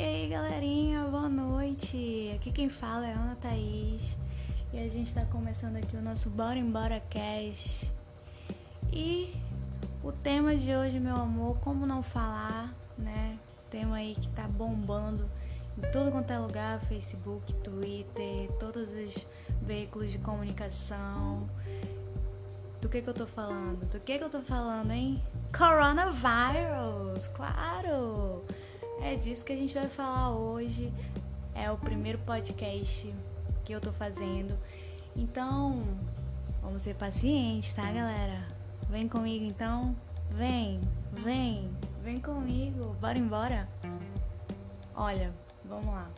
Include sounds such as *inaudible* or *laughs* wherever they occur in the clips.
E aí galerinha, boa noite! Aqui quem fala é Ana Thaís e a gente está começando aqui o nosso Bora Embora Cash. E o tema de hoje, meu amor, como não falar, né? Tema aí que tá bombando em tudo quanto é lugar, Facebook, Twitter, todos os veículos de comunicação. Do que que eu tô falando? Do que que eu tô falando, hein? Coronavirus, claro! É disso que a gente vai falar hoje. É o primeiro podcast que eu tô fazendo. Então, vamos ser pacientes, tá, galera? Vem comigo então. Vem, vem, vem comigo. Bora embora. Olha, vamos lá.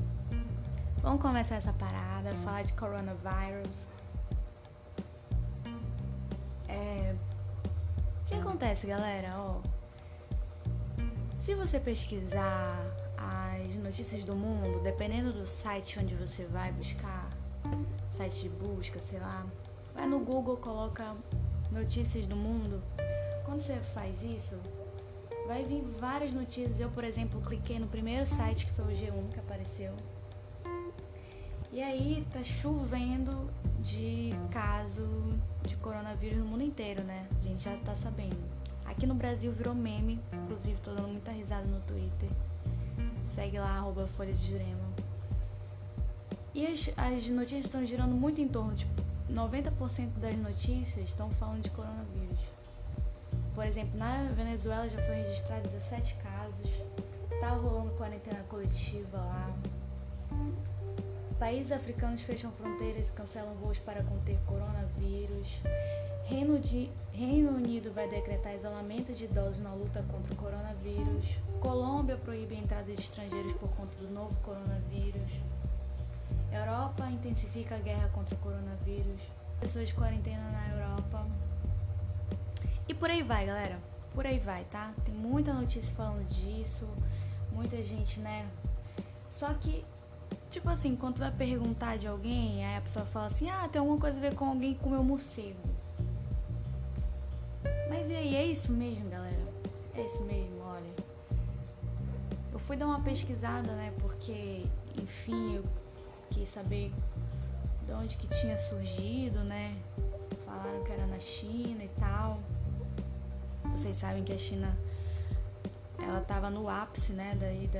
Vamos começar essa parada, falar de coronavírus. É... O que acontece, galera? Ó, se você pesquisar as notícias do mundo, dependendo do site onde você vai buscar, site de busca, sei lá, vai no Google, coloca notícias do mundo. Quando você faz isso, vai vir várias notícias. Eu, por exemplo, cliquei no primeiro site que foi o G1 que apareceu. E aí tá chovendo de caso de coronavírus no mundo inteiro, né? A gente já tá sabendo. Aqui no Brasil virou meme, inclusive tô dando muita risada no Twitter. Segue lá, arroba Folha de Jurema. E as, as notícias estão girando muito em torno, tipo, 90% das notícias estão falando de coronavírus. Por exemplo, na Venezuela já foi registrado 17 casos, tá rolando quarentena coletiva lá. Países africanos fecham fronteiras e cancelam voos para conter coronavírus. Reino, de, Reino Unido vai decretar isolamento de idosos na luta contra o coronavírus. Colômbia proíbe a entrada de estrangeiros por conta do novo coronavírus. Europa intensifica a guerra contra o coronavírus. Pessoas de quarentena na Europa. E por aí vai, galera. Por aí vai, tá? Tem muita notícia falando disso. Muita gente, né? Só que, tipo assim, quando tu vai perguntar de alguém, aí a pessoa fala assim: ah, tem alguma coisa a ver com alguém que comeu morcego. Mas e aí, é isso mesmo, galera? É isso mesmo, olha. Eu fui dar uma pesquisada, né? Porque, enfim, eu quis saber de onde que tinha surgido, né? Falaram que era na China e tal. Vocês sabem que a China ela estava no ápice, né, daí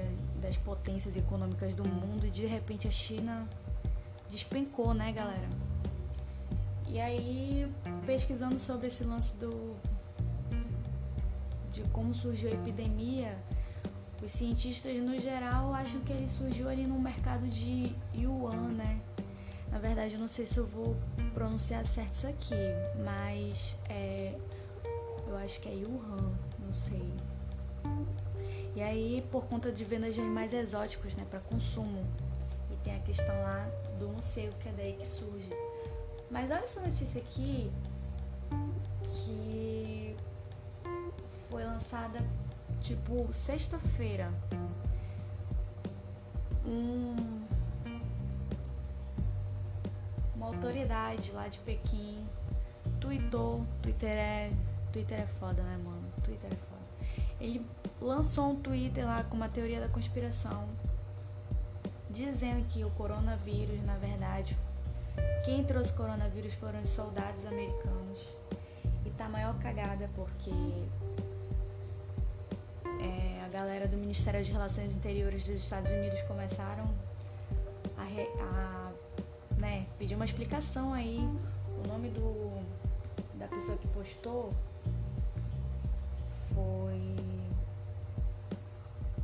das potências econômicas do mundo e de repente a China despencou, né, galera? E aí, pesquisando sobre esse lance do de como surgiu a epidemia, os cientistas no geral acham que ele surgiu ali no mercado de Yuan, né? Na verdade, eu não sei se eu vou pronunciar certo isso aqui, mas é, eu acho que é Yuan, não sei. E aí, por conta de vendas de animais exóticos, né, para consumo. E tem a questão lá do morcego, que é daí que surge. Mas olha essa notícia aqui, que foi lançada tipo sexta-feira. Um, uma autoridade lá de Pequim tweetou, Twitter é, Twitter é foda, né, mano? Twitter é foda. Ele lançou um Twitter lá com uma teoria da conspiração dizendo que o coronavírus, na verdade, quem trouxe coronavírus foram os soldados americanos. E tá maior cagada porque é, a galera do Ministério de Relações Interiores dos Estados Unidos começaram a, a né, pedir uma explicação aí. O nome do, da pessoa que postou foi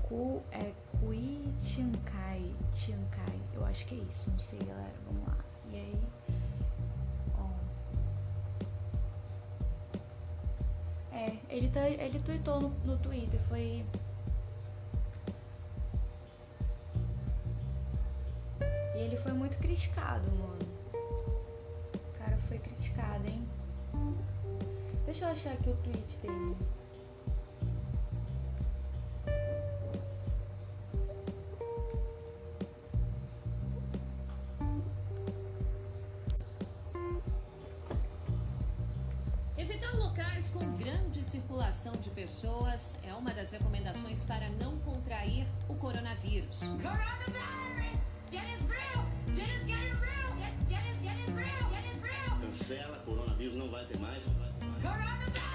Ku, é Kui Tiankai, Tiankai, eu acho que é isso, não sei galera, vamos lá. E aí, ó. É, ele, tá, ele tweetou no, no Twitter, foi. E ele foi muito criticado, mano. O cara foi criticado, hein? Deixa eu achar aqui o tweet dele. Circulação de pessoas é uma das recomendações para não contrair o coronavírus. Coronavirus! Cancela, coronavírus não vai ter mais. Não vai ter mais. Coronavirus!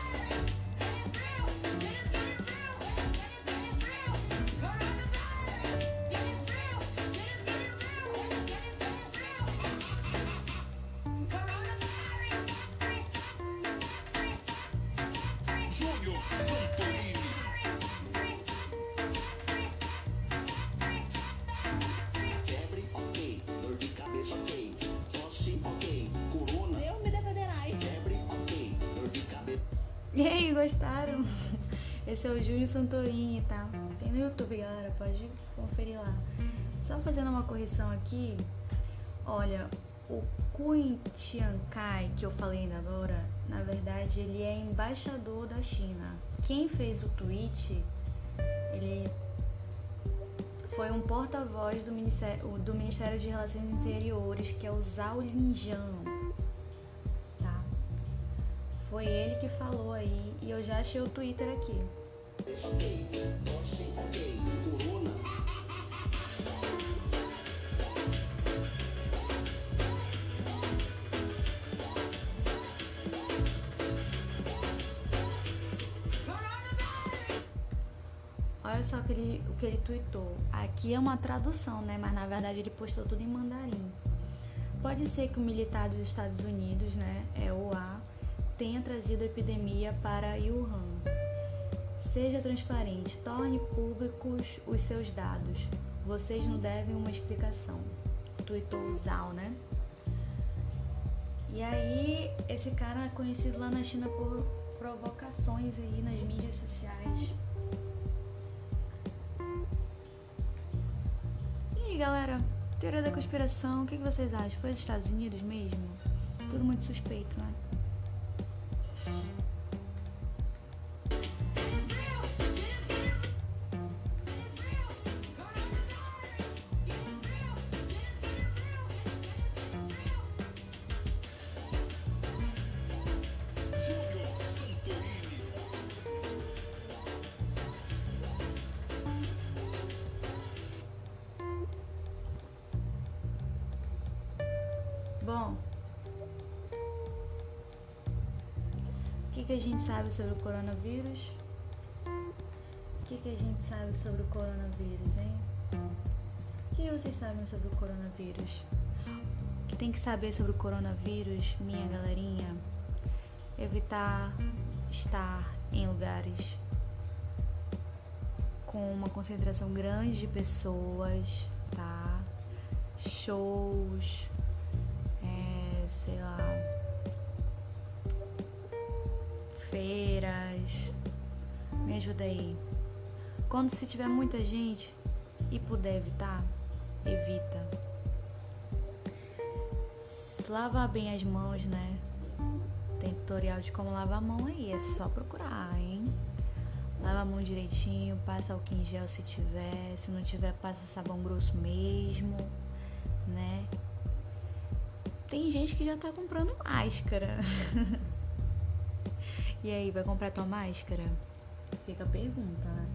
*laughs* E aí, gostaram? *laughs* Esse é o Júnior Santorini, tá? Tem no YouTube, galera, pode conferir lá. Só fazendo uma correção aqui, olha, o Kun Chiang Kai, que eu falei ainda agora, na verdade ele é embaixador da China. Quem fez o tweet, ele foi um porta-voz do Ministério, do Ministério de Relações Interiores, que é o Zhao Linjian. Foi ele que falou aí e eu já achei o Twitter aqui. Olha só que ele, o que ele tweetou. Aqui é uma tradução, né? Mas na verdade ele postou tudo em mandarim. Pode ser que o militar dos Estados Unidos, né, é o tenha trazido a epidemia para Wuhan. Seja transparente, torne públicos os seus dados. Vocês não devem uma explicação. Tuitou Zhao, né? E aí, esse cara é conhecido lá na China por provocações aí nas mídias sociais. E aí, galera? Teoria da conspiração, o que vocês acham? Foi os Estados Unidos mesmo? Tudo muito suspeito, né? Bom, o que, que a gente sabe sobre o coronavírus? O que, que a gente sabe sobre o coronavírus, hein? O que vocês sabem sobre o coronavírus? O que tem que saber sobre o coronavírus, minha galerinha? Evitar estar em lugares com uma concentração grande de pessoas, tá? Shows, sei lá, feiras. Me ajuda aí. Quando se tiver muita gente e puder evitar, evita. Lavar bem as mãos, né? Tem tutorial de como lavar a mão aí, é só procurar, hein? Lava a mão direitinho, passa álcool em gel se tiver, se não tiver, passa sabão grosso mesmo, né? Tem gente que já tá comprando máscara. *laughs* e aí, vai comprar tua máscara? Fica a pergunta, né?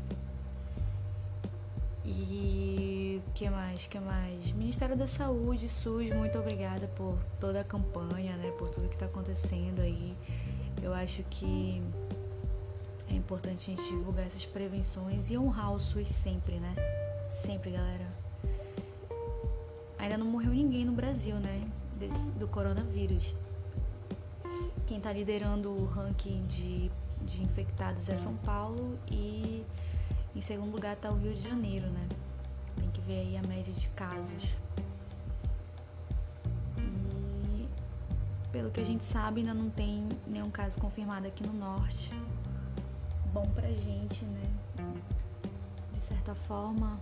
E que mais? Que mais? Ministério da Saúde, SUS, muito obrigada por toda a campanha, né? Por tudo que tá acontecendo aí. Eu acho que é importante a gente divulgar essas prevenções e honrar o SUS sempre, né? Sempre, galera. Ainda não morreu ninguém no Brasil, né? Desse, do coronavírus. Quem está liderando o ranking de, de infectados é São Paulo e em segundo lugar está o Rio de Janeiro, né? Tem que ver aí a média de casos. E pelo que a gente sabe, ainda não tem nenhum caso confirmado aqui no norte. Bom pra gente, né? De certa forma,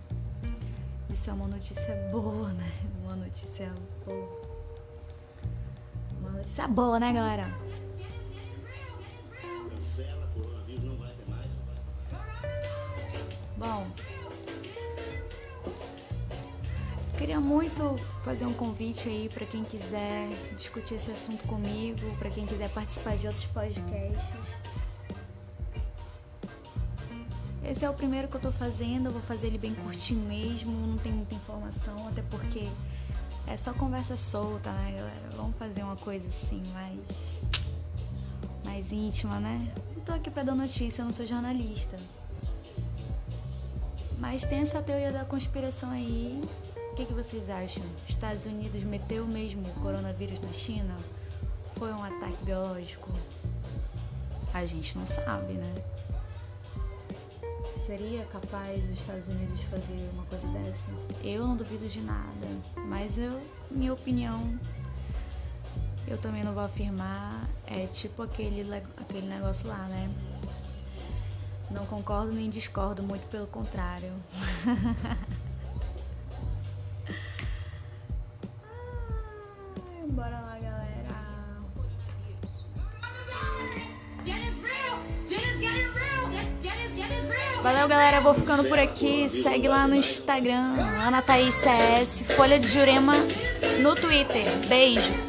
isso é uma notícia boa, né? Uma notícia boa. Isso é boa, né, galera? Bom, queria muito fazer um convite aí para quem quiser discutir esse assunto comigo, para quem quiser participar de outros podcasts. esse é o primeiro que eu tô fazendo, eu vou fazer ele bem curtinho mesmo, não tem muita informação, até porque é só conversa solta, né, galera? Vamos fazer uma coisa assim mais mais íntima, né? Não tô aqui para dar notícia, eu não sou jornalista. Mas tem essa teoria da conspiração aí. O que, que vocês acham? Estados Unidos meteu mesmo o coronavírus na China? Foi um ataque biológico? A gente não sabe, né? Seria capaz os Estados Unidos fazer uma coisa dessa? Eu não duvido de nada, mas eu, minha opinião, eu também não vou afirmar. É tipo aquele, aquele negócio lá, né? Não concordo nem discordo, muito pelo contrário. *laughs* Valeu, galera. Vou ficando por aqui. Segue lá no Instagram, Ana Thaís CS, Folha de Jurema no Twitter. Beijo.